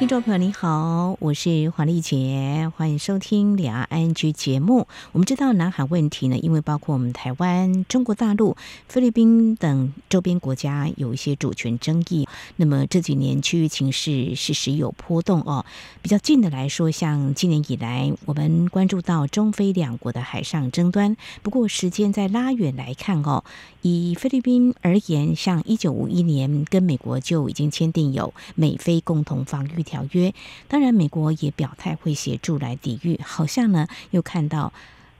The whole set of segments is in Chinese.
听众朋友你好，我是黄丽杰，欢迎收听两岸 ING 节目。我们知道南海问题呢，因为包括我们台湾、中国大陆、菲律宾等周边国家有一些主权争议，那么这几年区域情势是时有波动哦。比较近的来说，像今年以来，我们关注到中菲两国的海上争端。不过时间在拉远来看哦，以菲律宾而言，像一九五一年跟美国就已经签订有美菲共同防御条约，当然美国也表态会协助来抵御，好像呢又看到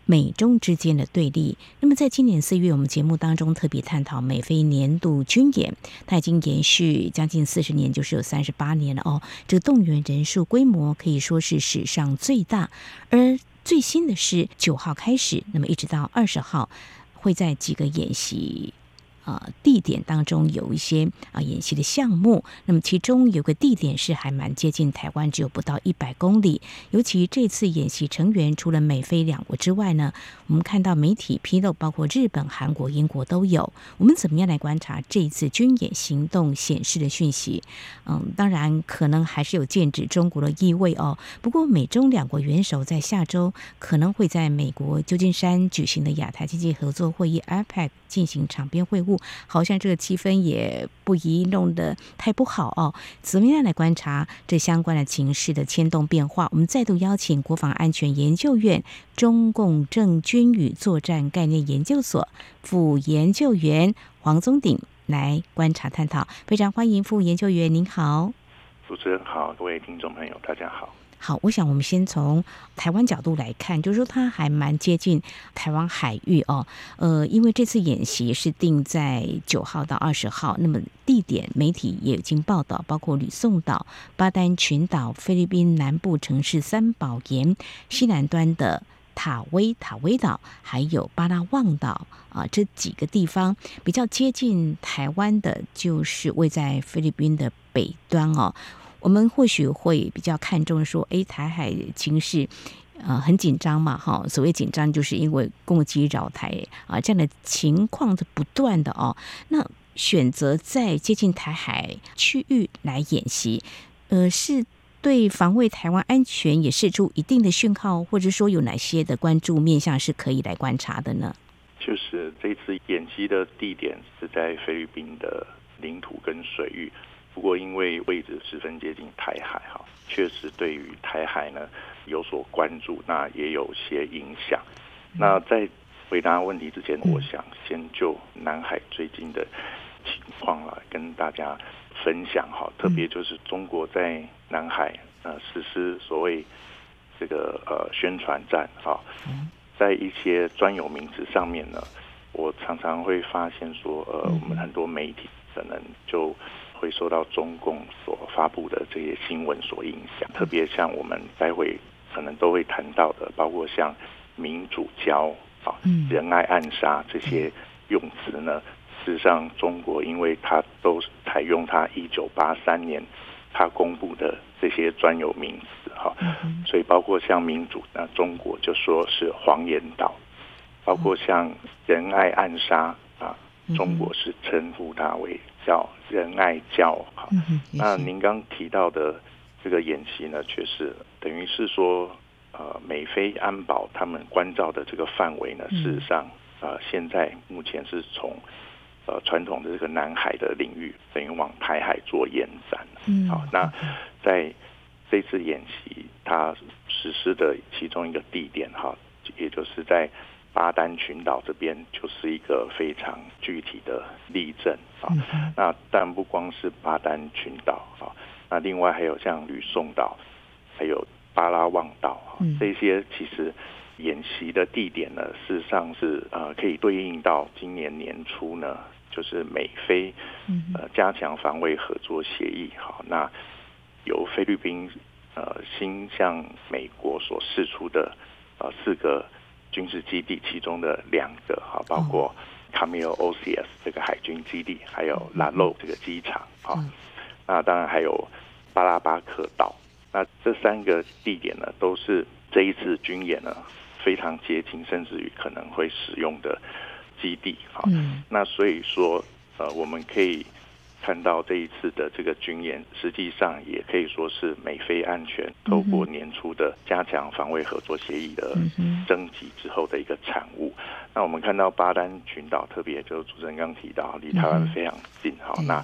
美中之间的对立。那么在今年四月，我们节目当中特别探讨美菲年度军演，它已经延续将近四十年，就是有三十八年了哦。这个动员人数规模可以说是史上最大，而最新的是九号开始，那么一直到二十号会在几个演习。呃，地点当中有一些啊、演习的项目，那么其中有个地点是还蛮接近台湾，只有不到一百公里。尤其这次演习成员除了美菲两国之外呢，我们看到媒体披露，包括日本、韩国、英国都有。我们怎么样来观察这一次军演行动显示的讯息？嗯，当然可能还是有剑指中国的意味哦。不过美中两国元首在下周可能会在美国旧金山举行的亚太经济合作会议 （APEC） 进行场边会晤。好像这个气氛也不宜弄得太不好哦。怎么样来观察这相关的情势的牵动变化？我们再度邀请国防安全研究院中共政军与作战概念研究所副研究员黄宗鼎来观察探讨。非常欢迎副研究员，您好。主持人好，各位听众朋友，大家好。好，我想我们先从台湾角度来看，就是说它还蛮接近台湾海域哦。呃，因为这次演习是定在九号到二十号，那么地点媒体也已经报道，包括吕宋岛、巴丹群岛、菲律宾南部城市三宝岩、西南端的塔威塔威岛，还有巴拉望岛啊，这几个地方比较接近台湾的，就是位在菲律宾的北端哦。我们或许会比较看重说，哎，台海情势，呃，很紧张嘛，哈。所谓紧张，就是因为共机扰台啊，这样的情况是不断的哦。那选择在接近台海区域来演习，呃，是对防卫台湾安全也释出一定的讯号，或者说有哪些的关注面向是可以来观察的呢？就是这次演习的地点是在菲律宾的领土跟水域。不过，因为位置十分接近台海，哈，确实对于台海呢有所关注，那也有些影响。那在回答问题之前，我想先就南海最近的情况来，跟大家分享哈。特别就是中国在南海呃实施所谓这个呃宣传战哈，在一些专有名词上面呢，我常常会发现说，呃，我们很多媒体可能就。会受到中共所发布的这些新闻所影响，特别像我们待会可能都会谈到的，包括像民主交啊、仁爱暗杀这些用词呢。事实上，中国因为它都采用它一九八三年它公布的这些专有名词哈，所以包括像民主，那中国就说是黄岩岛；包括像仁爱暗杀啊，中国是称呼它为。叫仁爱教哈，那您刚提到的这个演习呢，确实等于是说，呃，美菲安保他们关照的这个范围呢，事实上，呃，现在目前是从呃传统的这个南海的领域，等于往台海做延展。嗯，好，那在这次演习，它实施的其中一个地点哈，也就是在。巴丹群岛这边就是一个非常具体的例证啊。那但不光是巴丹群岛啊，那另外还有像吕宋岛，还有巴拉望岛啊，这些其实演习的地点呢，事实上是呃可以对应到今年年初呢，就是美菲呃加强防卫合作协议。好，那由菲律宾呃新向美国所释出的呃四个。军事基地其中的两个哈，包括卡米尔 OCS 这个海军基地，还有拉洛这个机场哈，那当然还有巴拉巴克岛。那这三个地点呢，都是这一次军演呢非常接近，甚至于可能会使用的基地。哈，嗯，那所以说，呃，我们可以。看到这一次的这个军演，实际上也可以说是美菲安全透过年初的加强防卫合作协议的升级之后的一个产物。那我们看到巴丹群岛，特别就是主持人刚提到，离台湾非常近，哈，那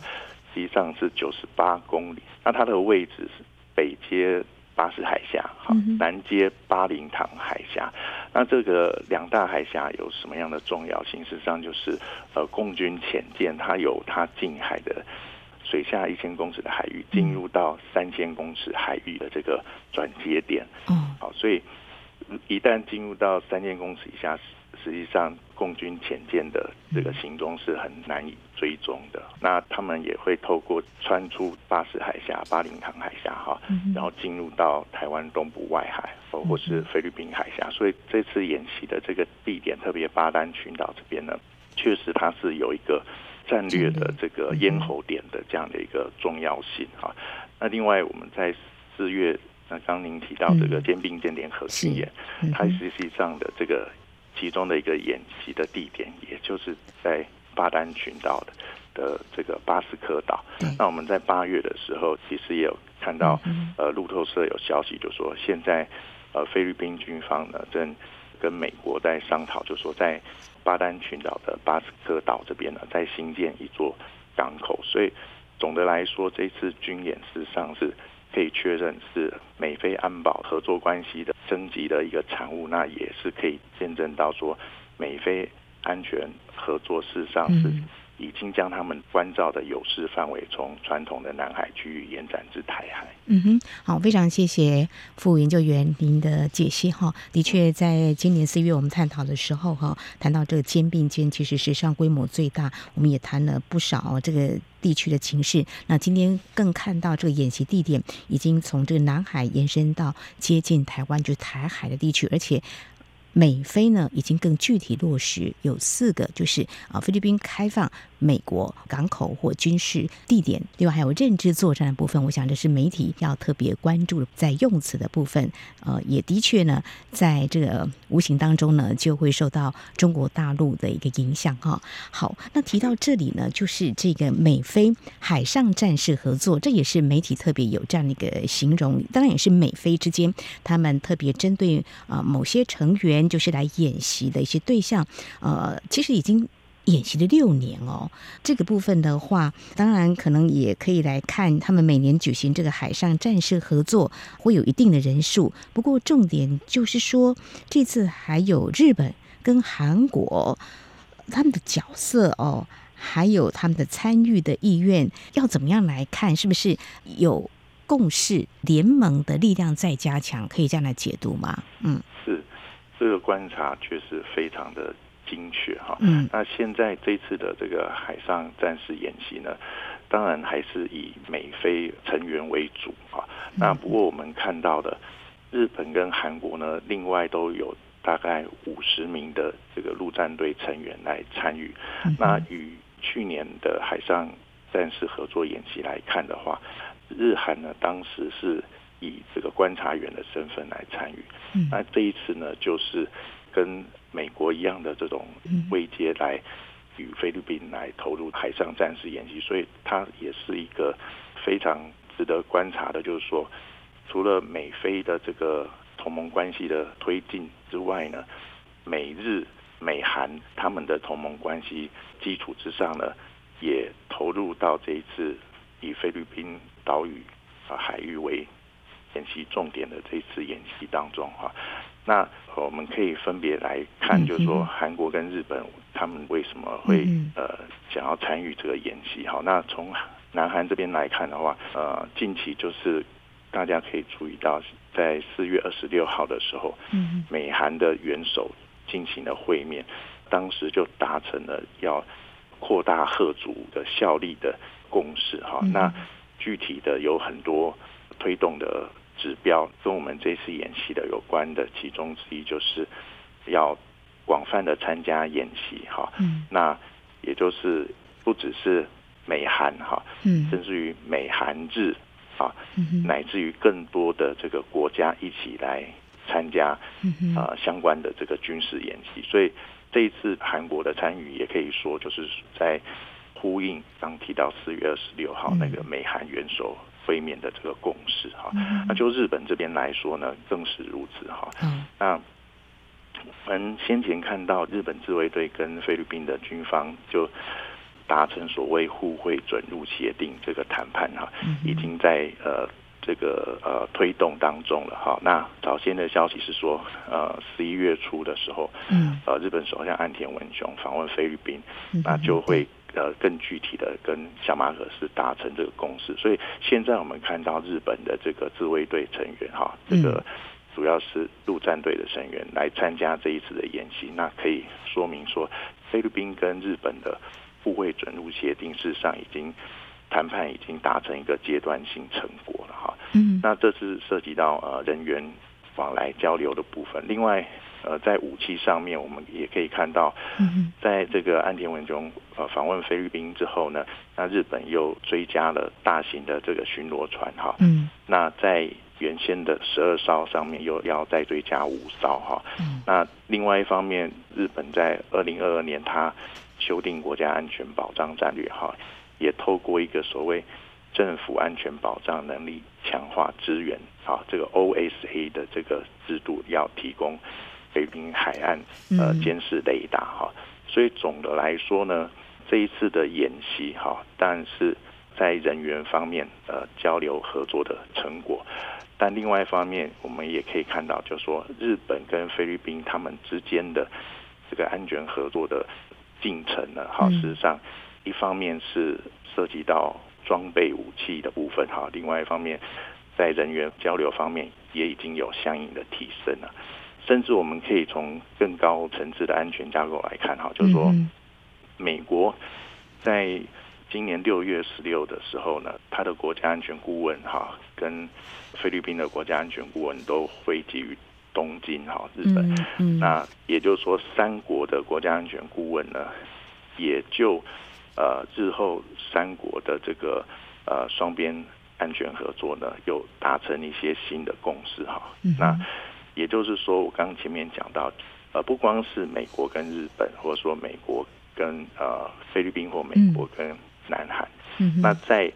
实际上是九十八公里。那它的位置是北接。巴士海峡，好，南接巴林塘海峡。那这个两大海峡有什么样的重要性？事实上，就是呃，共军潜舰它有它近海的水下一千公尺的海域，进入到三千公尺海域的这个转接点。嗯，好，所以一旦进入到三千公尺以下。实际上，共军潜舰的这个行踪是很难以追踪的。那他们也会透过穿出巴士海峡、巴林塘海峡哈，然后进入到台湾东部外海，或是菲律宾海峡。所以这次演习的这个地点，特别巴丹群岛这边呢，确实它是有一个战略的这个咽喉点的这样的一个重要性哈。那另外，我们在四月，那刚您提到这个肩并肩联合军演，它实际上的这个。其中的一个演习的地点，也就是在巴丹群岛的的这个巴斯克岛。那我们在八月的时候，其实也有看到，呃，路透社有消息，就说现在呃菲律宾军方呢正跟美国在商讨，就说在巴丹群岛的巴斯克岛这边呢，在新建一座港口。所以总的来说，这次军演事实上是。可以确认是美菲安保合作关系的升级的一个产物，那也是可以见证到说美菲安全合作事实上是。已经将他们关照的有事范围从传统的南海区域延展至台海。嗯哼，好，非常谢谢副研究员您的解析哈。的确，在今年四月我们探讨的时候哈，谈到这个肩并肩，其实史上规模最大，我们也谈了不少这个地区的情势。那今天更看到这个演习地点已经从这个南海延伸到接近台湾，就是台海的地区，而且。美菲呢，已经更具体落实有四个，就是啊，菲律宾开放美国港口或军事地点，另外还有认知作战的部分。我想这是媒体要特别关注在用词的部分。呃，也的确呢，在这个无形当中呢，就会受到中国大陆的一个影响哈。好，那提到这里呢，就是这个美菲海上战事合作，这也是媒体特别有这样的一个形容。当然也是美菲之间，他们特别针对啊某些成员。就是来演习的一些对象，呃，其实已经演习了六年哦。这个部分的话，当然可能也可以来看，他们每年举行这个海上战事合作，会有一定的人数。不过重点就是说，这次还有日本跟韩国他们的角色哦，还有他们的参与的意愿，要怎么样来看？是不是有共识联盟的力量在加强？可以这样来解读吗？嗯，是。这个观察确实非常的精确哈。嗯，那现在这次的这个海上战事演习呢，当然还是以美菲成员为主啊。那不过我们看到的日本跟韩国呢，另外都有大概五十名的这个陆战队成员来参与。那与去年的海上战事合作演习来看的话，日韩呢当时是。以这个观察员的身份来参与，那这一次呢，就是跟美国一样的这种位阶来与菲律宾来投入海上战事演习，所以它也是一个非常值得观察的，就是说，除了美菲的这个同盟关系的推进之外呢，美日美韩他们的同盟关系基础之上呢，也投入到这一次以菲律宾岛屿啊海域为演习重点的这次演习当中哈，那我们可以分别来看，就是说韩国跟日本他们为什么会呃想要参与这个演习哈？那从南韩这边来看的话，呃，近期就是大家可以注意到，在四月二十六号的时候，美韩的元首进行了会面，当时就达成了要扩大吓阻的效力的共识哈。那具体的有很多推动的。指标跟我们这次演习的有关的其中之一，就是要广泛的参加演习哈。嗯。那也就是不只是美韩哈，嗯，甚至于美韩日啊，乃至于更多的这个国家一起来参加啊相关的这个军事演习。所以这一次韩国的参与，也可以说就是在呼应刚提到四月二十六号那个美韩元首会面的这个共识哈。那就日本这边来说呢，更是如此哈。那我们先前看到日本自卫队跟菲律宾的军方就达成所谓互惠准入协定这个谈判哈，已经在呃这个呃推动当中了哈。那早先的消息是说，呃十一月初的时候，嗯呃日本首相岸田文雄访问菲律宾，那就会呃更具体的跟小马可斯达成这个共识。所以现在我们看到日本的这个自卫队成员哈，这个。主要是陆战队的成员来参加这一次的演习，那可以说明说，菲律宾跟日本的互惠准入协定事实上已经谈判已经达成一个阶段性成果了哈。嗯，那这是涉及到呃人员往来交流的部分。另外，呃，在武器上面，我们也可以看到，在这个岸田文雄呃访问菲律宾之后呢，那日本又追加了大型的这个巡逻船哈。嗯，那在原先的十二艘上面又要再追加五艘哈，那另外一方面，日本在二零二二年它修订国家安全保障战略哈，也透过一个所谓政府安全保障能力强化支援啊，这个 OSA 的这个制度要提供菲律宾海岸呃监视雷达哈，所以总的来说呢，这一次的演习哈，但是在人员方面呃交流合作的成果。但另外一方面，我们也可以看到，就是说日本跟菲律宾他们之间的这个安全合作的进程呢，哈，事实上一方面是涉及到装备武器的部分，哈，另外一方面在人员交流方面也已经有相应的提升了，甚至我们可以从更高层次的安全架构来看，哈，就是说美国在。今年六月十六的时候呢，他的国家安全顾问哈，跟菲律宾的国家安全顾问都汇集于东京哈，日本。嗯嗯、那也就是说，三国的国家安全顾问呢，也就呃日后三国的这个呃双边安全合作呢，又达成一些新的共识哈。嗯、那也就是说，我刚前面讲到，呃，不光是美国跟日本，或者说美国跟呃菲律宾或美国跟、嗯南韩，那在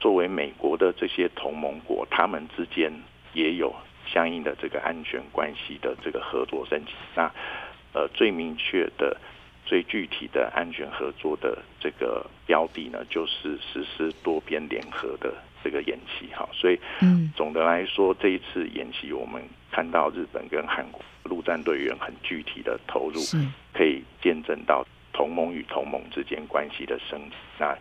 作为美国的这些同盟国，他们之间也有相应的这个安全关系的这个合作升级。那呃，最明确的、最具体的安全合作的这个标的呢，就是实施多边联合的这个演习。哈，所以总的来说，这一次演习，我们看到日本跟韩国陆战队员很具体的投入，可以见证到。同盟与同盟之间关系的升级，那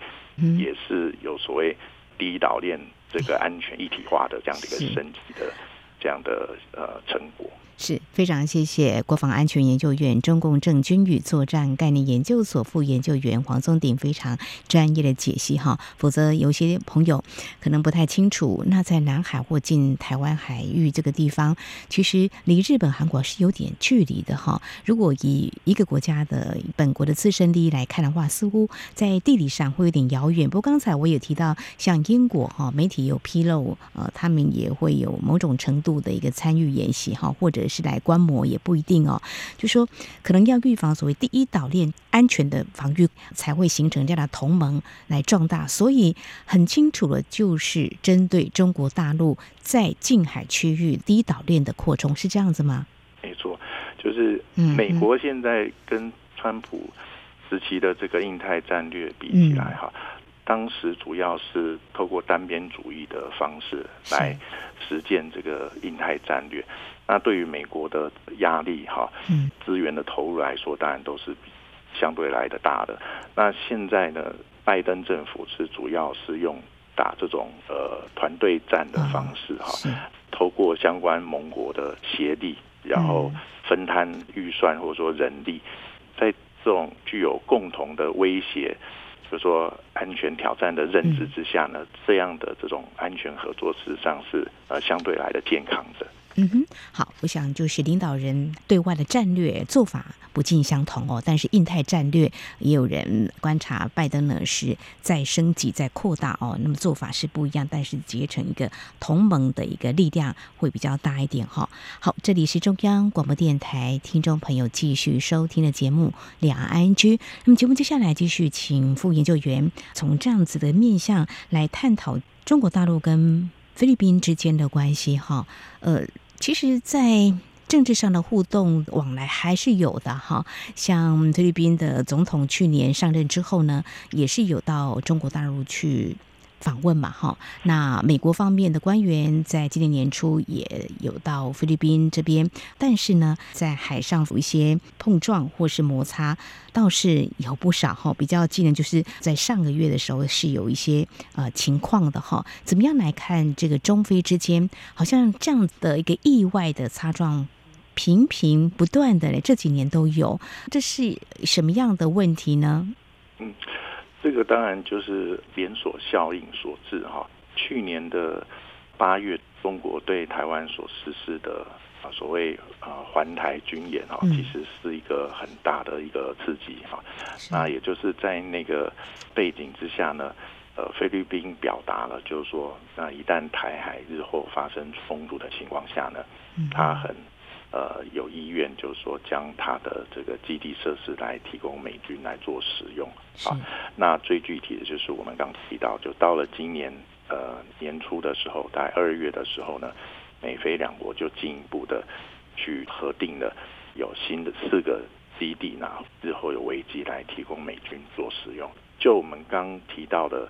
也是有所谓第一岛链这个安全一体化的这样的一个升级的这样的呃成果。是非常谢谢国防安全研究院中共政军与作战概念研究所副研究员黄宗鼎非常专业的解析哈，否则有些朋友可能不太清楚。那在南海或近台湾海域这个地方，其实离日本、韩国是有点距离的哈。如果以一个国家的本国的自身利益来看的话，似乎在地理上会有点遥远。不过刚才我也提到，像英国哈，媒体有披露，呃，他们也会有某种程度的一个参与演习哈，或者。是来观摩也不一定哦，就说可能要预防所谓第一岛链安全的防御，才会形成这样的同盟来壮大。所以很清楚了，就是针对中国大陆在近海区域第一岛链的扩充，是这样子吗？没错，就是美国现在跟川普时期的这个印太战略比起来哈。嗯当时主要是透过单边主义的方式来实践这个印太战略。那对于美国的压力哈，资源的投入来说，当然都是相对来的大的。那现在呢，拜登政府是主要是用打这种呃团队战的方式哈，透过相关盟国的协力，然后分摊预算或者说人力，在这种具有共同的威胁。就是说安全挑战的认知之下呢，这样的这种安全合作事实上是呃相对来的健康的。嗯哼，好，我想就是领导人对外的战略做法不尽相同哦，但是印太战略也有人观察，拜登呢是在升级、在扩大哦，那么做法是不一样，但是结成一个同盟的一个力量会比较大一点哈、好，这里是中央广播电台听众朋友继续收听的节目《两岸 ING》，那么节目接下来继续请副研究员从这样子的面向来探讨中国大陆跟菲律宾之间的关系哈，呃。其实，在政治上的互动往来还是有的哈。像菲律宾的总统去年上任之后呢，也是有到中国大陆去。访问嘛，哈，那美国方面的官员在今年年初也有到菲律宾这边，但是呢，在海上有一些碰撞或是摩擦，倒是有不少哈。比较近的，就是在上个月的时候是有一些呃情况的哈。怎么样来看这个中非之间，好像这样的一个意外的擦撞频频不断的，这几年都有，这是什么样的问题呢？嗯。这个当然就是连锁效应所致哈。去年的八月，中国对台湾所实施的啊所谓啊环台军演哈，其实是一个很大的一个刺激哈。那也就是在那个背景之下呢，呃，菲律宾表达了就是说，那一旦台海日后发生冲突的情况下呢，他很。呃，有意愿就是说，将它的这个基地设施来提供美军来做使用啊。那最具体的就是我们刚提到，就到了今年呃年初的时候，在二月的时候呢，美菲两国就进一步的去核定了有新的四个基地，那日后有危机来提供美军做使用。就我们刚提到的，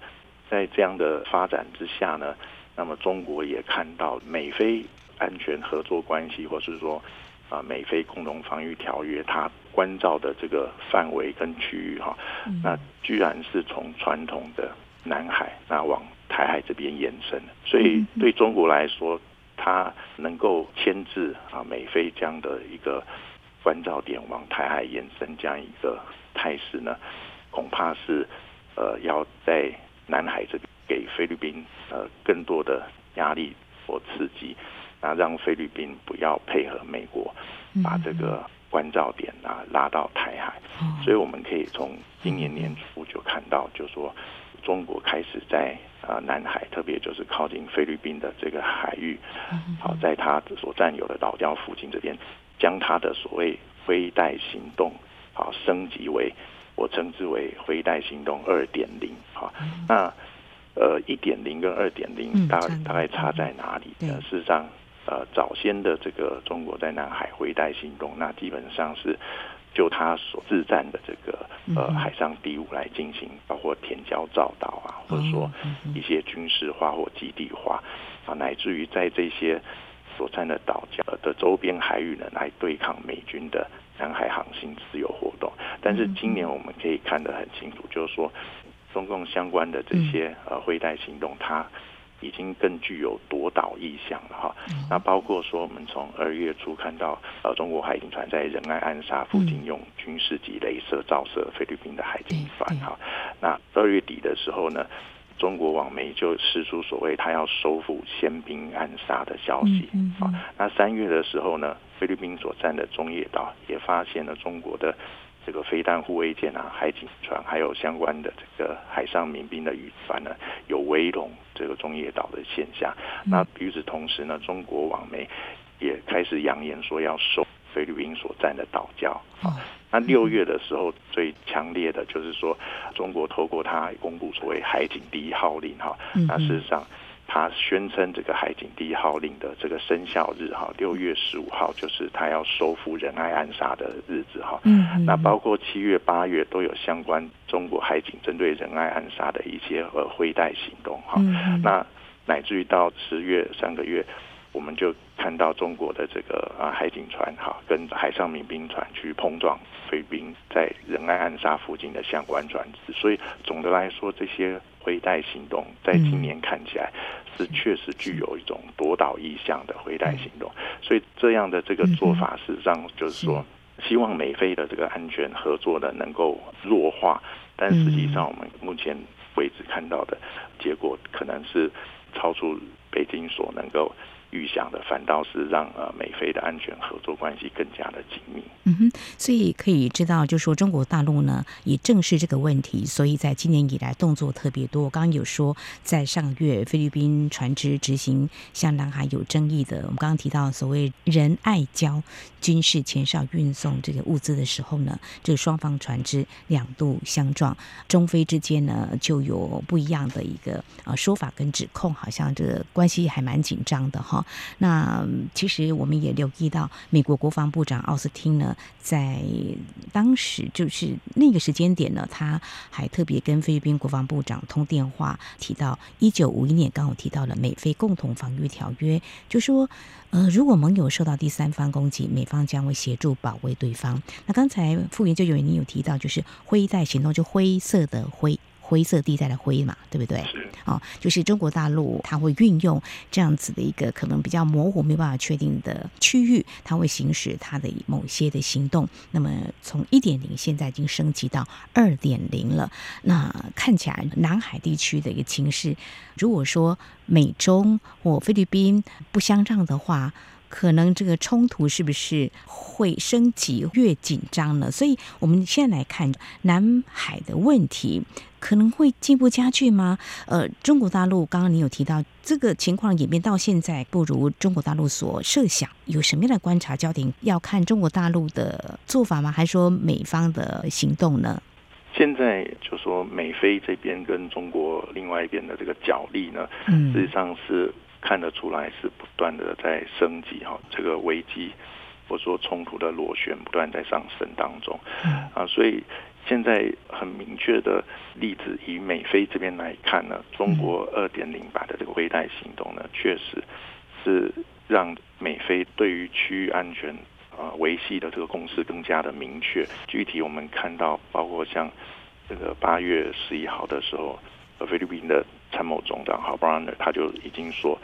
在这样的发展之下呢，那么中国也看到美菲。安全合作关系，或是说啊，美菲共同防御条约，它关照的这个范围跟区域哈，那居然是从传统的南海那往台海这边延伸，所以对中国来说，它能够牵制啊美菲这样的一个关照点往台海延伸这样一个态势呢，恐怕是呃要在南海这边给菲律宾呃更多的压力或刺激。那让菲律宾不要配合美国，把这个关照点啊拉到台海，所以我们可以从今年年初就看到，就是说中国开始在啊南海，特别就是靠近菲律宾的这个海域，好，在他所占有的岛礁附近这边，将他的所谓飞带行动好升级为我称之为灰带行动二点零，好，那呃一点零跟二点零大大概差在哪里呢？事实上。呃，早先的这个中国在南海回带行动，那基本上是就他所自占的这个呃海上敌务来进行，包括填礁造岛啊，或者说一些军事化或基地化啊，乃至于在这些所占的岛礁的周边海域呢，来对抗美军的南海航行自由活动。但是今年我们可以看得很清楚，就是说中共相关的这些呃灰带行动，它。已经更具有夺岛意向了哈，那包括说我们从二月初看到呃中国海警船在仁爱暗沙附近用军事级雷射照射菲律宾的海警船哈，那二月底的时候呢，中国网媒就释出所谓他要收复宪兵暗杀的消息啊，那三月的时候呢，菲律宾所占的中业岛也发现了中国的。这个飞弹护卫舰啊，海警船，还有相关的这个海上民兵的渔船呢，有围拢这个中业岛的现象。那与此同时呢，中国网媒也开始扬言说要收菲律宾所占的岛礁。哦，那六月的时候最强烈的就是说，中国透过它公布所谓海警第一号令哈，那事实上。他宣称这个海警第一号令的这个生效日哈，六月十五号就是他要收复仁爱暗杀的日子哈。嗯，那包括七月、八月都有相关中国海警针对仁爱暗杀的一些呃灰带行动哈。那乃至于到十月三个月，我们就看到中国的这个啊海警船哈跟海上民兵船去碰撞菲律宾在仁爱暗杀附近的相关船只，所以总的来说这些。灰带行动在今年看起来是确实具有一种夺岛意向的回带行动，所以这样的这个做法，事实上就是说，希望美菲的这个安全合作呢能够弱化，但实际上我们目前为止看到的结果，可能是超出北京所能够预想的，反倒是让呃美菲的安全合作关系更加的紧密。嗯哼，所以可以知道，就说中国大陆呢也正视这个问题，所以在今年以来动作特别多。刚刚有说，在上个月菲律宾船只执行向南海有争议的，我们刚刚提到所谓仁爱礁军事前哨运送这个物资的时候呢，这个双方船只两度相撞，中菲之间呢就有不一样的一个呃说法跟指控，好像这个关系还蛮紧张的哈。那其实我们也留意到，美国国防部长奥斯汀呢，在当时就是那个时间点呢，他还特别跟菲律宾国防部长通电话，提到一九五一年刚好提到了美菲共同防御条约，就说呃，如果盟友受到第三方攻击，美方将会协助保卫对方。那刚才副研究员你有提到，就是灰带行动，就灰色的灰。灰色地带的灰嘛，对不对？哦，就是中国大陆，它会运用这样子的一个可能比较模糊、没有办法确定的区域，它会行使它的某些的行动。那么从一点零现在已经升级到二点零了。那看起来南海地区的一个情势，如果说美中或菲律宾不相让的话，可能这个冲突是不是会升级越紧张呢？所以我们现在来看南海的问题，可能会进一步加剧吗？呃，中国大陆刚刚你有提到这个情况演变到现在不如中国大陆所设想，有什么样的观察焦点？要看中国大陆的做法吗？还是说美方的行动呢？现在就说美菲这边跟中国另外一边的这个角力呢，嗯，实际上是。看得出来是不断的在升级哈，这个危机或者说冲突的螺旋不断在上升当中，啊，所以现在很明确的例子，以美菲这边来看呢，中国二点零版的这个微带行动呢，确实是让美菲对于区域安全啊维系的这个共识更加的明确。具体我们看到，包括像这个八月十一号的时候。菲律宾的参谋总长哈布拉纳他就已经说，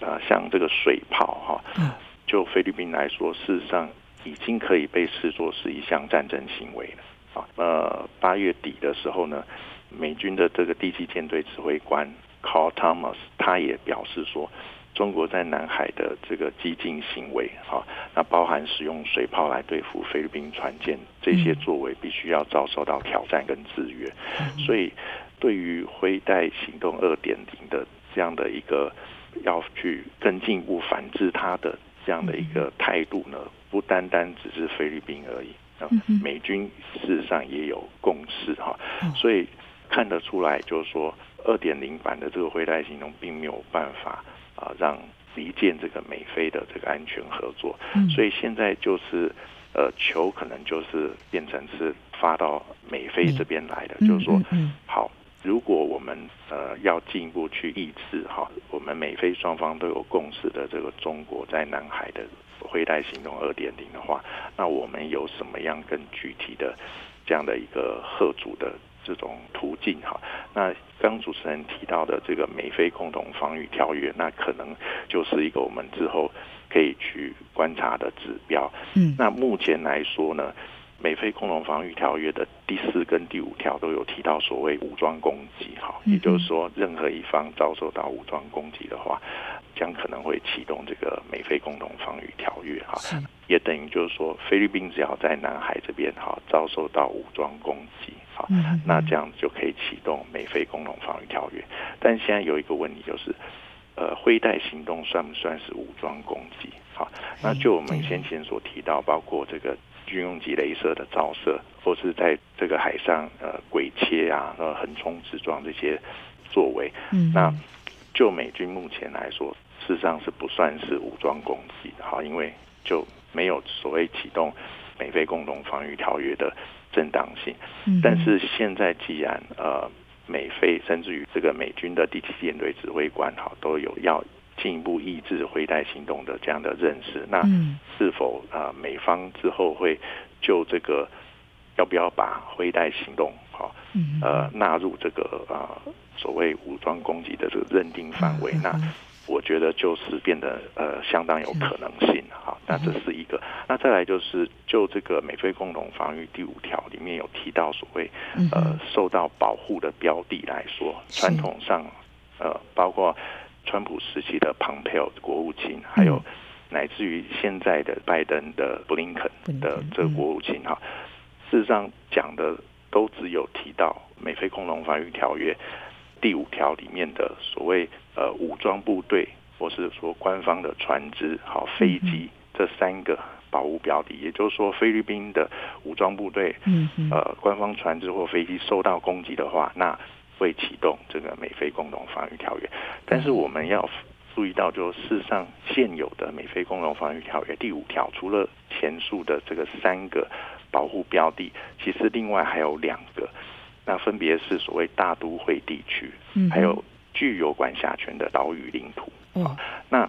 啊，像这个水炮哈，就菲律宾来说，事实上已经可以被视作是一项战争行为了啊。呃，八月底的时候呢，美军的这个第七舰队指挥官 Carl Thomas 他也表示说，中国在南海的这个激进行为哈，那包含使用水炮来对付菲律宾船舰，这些作为必须要遭受到挑战跟制约，所以。对于灰带行动二点零的这样的一个要去更进一步反制它的这样的一个态度呢，不单单只是菲律宾而已啊，美军事实上也有共识哈，所以看得出来，就是说二点零版的这个灰带行动并没有办法啊让离间这个美菲的这个安全合作，所以现在就是呃球可能就是变成是发到美菲这边来的，就是说好。如果我们呃要进一步去抑制哈，我们美菲双方都有共识的这个中国在南海的灰带行动二点零的话，那我们有什么样更具体的这样的一个吓阻的这种途径哈？那刚主持人提到的这个美菲共同防御条约，那可能就是一个我们之后可以去观察的指标。嗯，那目前来说呢？美菲共同防御条约的第四跟第五条都有提到所谓武装攻击，哈，也就是说，任何一方遭受到武装攻击的话，将可能会启动这个美菲共同防御条约，哈，也等于就是说，菲律宾只要在南海这边哈遭受到武装攻击，哈，那这样就可以启动美菲共同防御条约。但现在有一个问题就是，呃，灰带行动算不算是武装攻击？好，那就我们先前所提到，包括这个。军用级雷射的照射，或是在这个海上呃鬼切啊、呃横冲直撞这些作为，嗯，那就美军目前来说，事实上是不算是武装攻击的哈，因为就没有所谓启动美菲共同防御条约的正当性。嗯，但是现在既然呃美菲甚至于这个美军的第七舰队指挥官哈都有要。进一步抑制灰带行动的这样的认识，那是否啊美方之后会就这个要不要把灰带行动好呃纳入这个啊所谓武装攻击的这个认定范围？那我觉得就是变得呃相当有可能性哈。那这是一个，那再来就是就这个美菲共同防御第五条里面有提到所谓呃受到保护的标的来说，传统上呃包括。川普时期的庞佩奥国务卿，还有乃至于现在的拜登的布林肯的这个国务卿哈，事实上讲的都只有提到美菲共同防御条约第五条里面的所谓呃武装部队，或是说官方的船只、好飞机这三个保护标的，也就是说菲律宾的武装部队，嗯呃官方船只或飞机受到攻击的话，那会启动这个美菲共同防御条约，但是我们要注意到，就事实上现有的美菲共同防御条约第五条，除了前述的这个三个保护标的，其实另外还有两个，那分别是所谓大都会地区，还有具有管辖权的岛屿领土。啊，那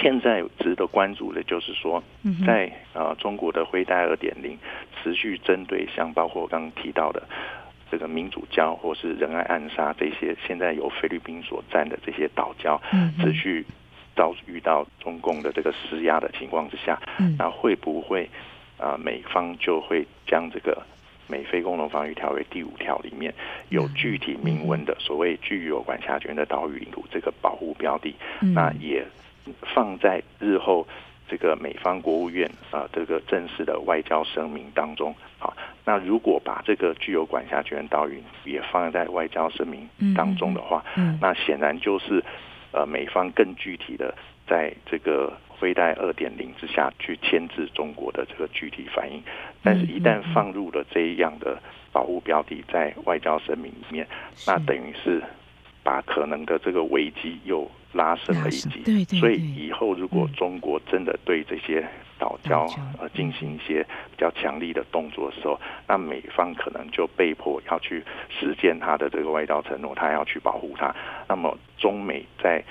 现在值得关注的就是说，在呃中国的灰带二点零持续针对像包括刚刚提到的。这个民主教或是仁爱暗杀这些现在由菲律宾所占的这些岛礁，持续遭遇到中共的这个施压的情况之下，那会不会啊美方就会将这个美菲共同防御条约第五条里面有具体明文的所谓具有管辖权的岛屿领土这个保护标的，那也放在日后。这个美方国务院啊，这个正式的外交声明当中，好，那如果把这个具有管辖权岛屿也放在外交声明当中的话，那显然就是呃美方更具体的在这个辉带二点零之下去牵制中国的这个具体反应，但是一旦放入了这样的保护标的在外交声明里面，那等于是把可能的这个危机又。拉升了一级，对对对，所以以后如果中国真的对这些岛礁呃进行一些比较强力的动作的时候，那美方可能就被迫要去实践他的这个外交承诺，他要去保护它。那么中美在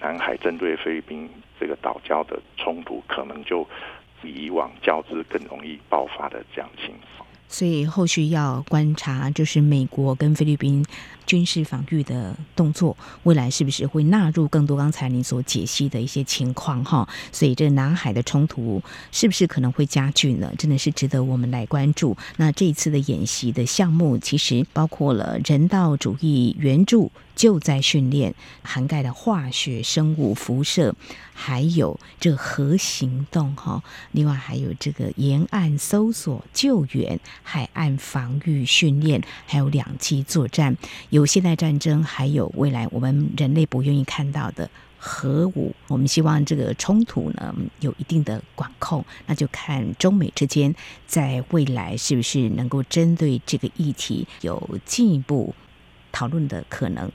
南海针对菲律宾这个岛礁的冲突，可能就比以往较之更容易爆发的这样情况。所以后续要观察，就是美国跟菲律宾军事防御的动作，未来是不是会纳入更多刚才您所解析的一些情况哈？所以这南海的冲突是不是可能会加剧呢？真的是值得我们来关注。那这一次的演习的项目，其实包括了人道主义援助。救灾训练，涵盖了化学、生物、辐射，还有这核行动哈。另外还有这个沿岸搜索救援、海岸防御训练，还有两栖作战，有现代战争，还有未来我们人类不愿意看到的核武。我们希望这个冲突呢有一定的管控，那就看中美之间在未来是不是能够针对这个议题有进一步。讨论的可能，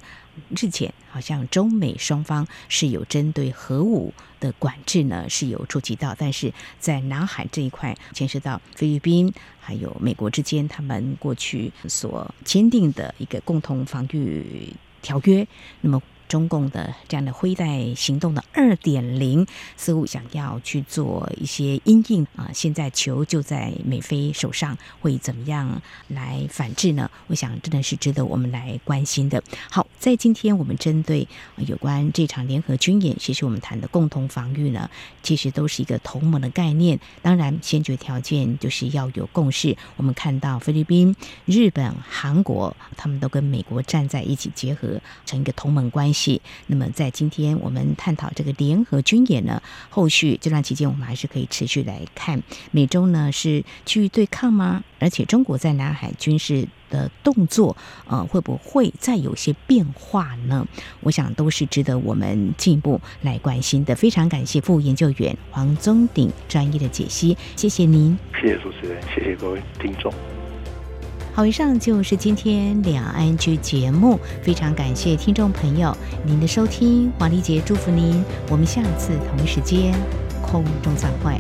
日前好像中美双方是有针对核武的管制呢，是有触及到，但是在南海这一块牵涉到菲律宾还有美国之间，他们过去所签订的一个共同防御条约，那么。中共的这样的灰带行动的二点零，似乎想要去做一些阴影啊。现在球就在美菲手上，会怎么样来反制呢？我想真的是值得我们来关心的。好，在今天我们针对有关这场联合军演，其实我们谈的共同防御呢，其实都是一个同盟的概念。当然，先决条件就是要有共识。我们看到菲律宾、日本、韩国，他们都跟美国站在一起，结合成一个同盟关系。那么，在今天我们探讨这个联合军演呢，后续这段期间我们还是可以持续来看，美中呢是去对抗吗？而且中国在南海军事的动作，呃，会不会再有些变化呢？我想都是值得我们进一步来关心的。非常感谢副研究员黄宗鼎专业的解析，谢谢您。谢谢主持人，谢谢各位听众。好，以上就是今天两岸居节目，非常感谢听众朋友您的收听，黄丽杰祝福您，我们下次同一时间空中再会。